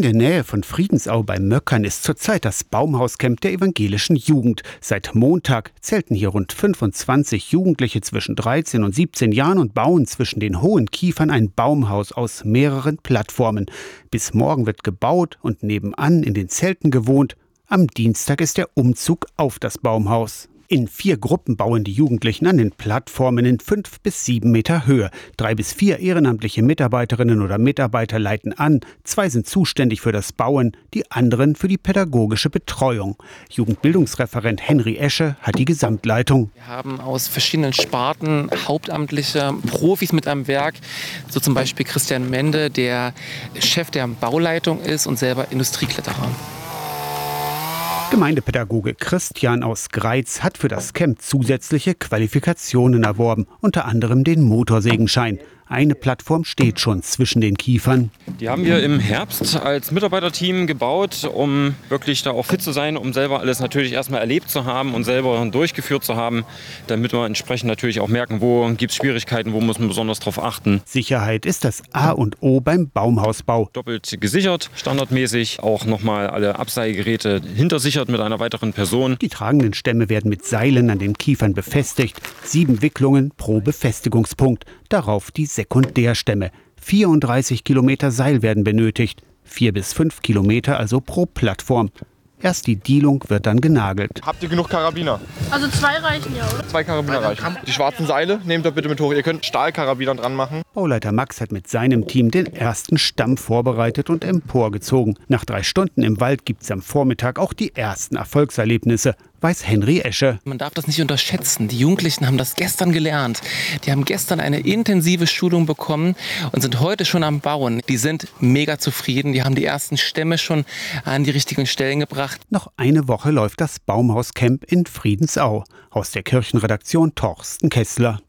In der Nähe von Friedensau bei Möckern ist zurzeit das Baumhauscamp der evangelischen Jugend. Seit Montag zelten hier rund 25 Jugendliche zwischen 13 und 17 Jahren und bauen zwischen den hohen Kiefern ein Baumhaus aus mehreren Plattformen. Bis morgen wird gebaut und nebenan in den Zelten gewohnt. Am Dienstag ist der Umzug auf das Baumhaus. In vier Gruppen bauen die Jugendlichen an den Plattformen in fünf bis sieben Meter Höhe. Drei bis vier ehrenamtliche Mitarbeiterinnen oder Mitarbeiter leiten an. Zwei sind zuständig für das Bauen, die anderen für die pädagogische Betreuung. Jugendbildungsreferent Henry Esche hat die Gesamtleitung. Wir haben aus verschiedenen Sparten hauptamtliche Profis mit am Werk. So zum Beispiel Christian Mende, der Chef der Bauleitung ist und selber Industriekletterer. Gemeindepädagoge Christian aus Greiz hat für das Camp zusätzliche Qualifikationen erworben, unter anderem den Motorsägenschein. Eine Plattform steht schon zwischen den Kiefern. Die haben wir im Herbst als Mitarbeiterteam gebaut, um wirklich da auch fit zu sein, um selber alles natürlich erstmal erlebt zu haben und selber durchgeführt zu haben, damit wir entsprechend natürlich auch merken, wo gibt es Schwierigkeiten, wo muss man besonders darauf achten. Sicherheit ist das A und O beim Baumhausbau. Doppelt gesichert, standardmäßig, auch nochmal alle Abseilgeräte hintersichert mit einer weiteren Person. Die tragenden Stämme werden mit Seilen an den Kiefern befestigt. Sieben Wicklungen pro Befestigungspunkt. Darauf die Sekundärstämme. 34 Kilometer Seil werden benötigt. Vier bis fünf Kilometer also pro Plattform. Erst die Dielung wird dann genagelt. Habt ihr genug Karabiner? Also zwei reichen ja, oder? Zwei Karabiner reichen. Die schwarzen Seile nehmt ihr bitte mit hoch. Ihr könnt Stahlkarabiner dran machen. Bauleiter Max hat mit seinem Team den ersten Stamm vorbereitet und emporgezogen. Nach drei Stunden im Wald gibt es am Vormittag auch die ersten Erfolgserlebnisse weiß Henry Esche. Man darf das nicht unterschätzen. Die Jugendlichen haben das gestern gelernt. Die haben gestern eine intensive Schulung bekommen und sind heute schon am Bauen. Die sind mega zufrieden. Die haben die ersten Stämme schon an die richtigen Stellen gebracht. Noch eine Woche läuft das Baumhauscamp in Friedensau. Aus der Kirchenredaktion Torsten Kessler.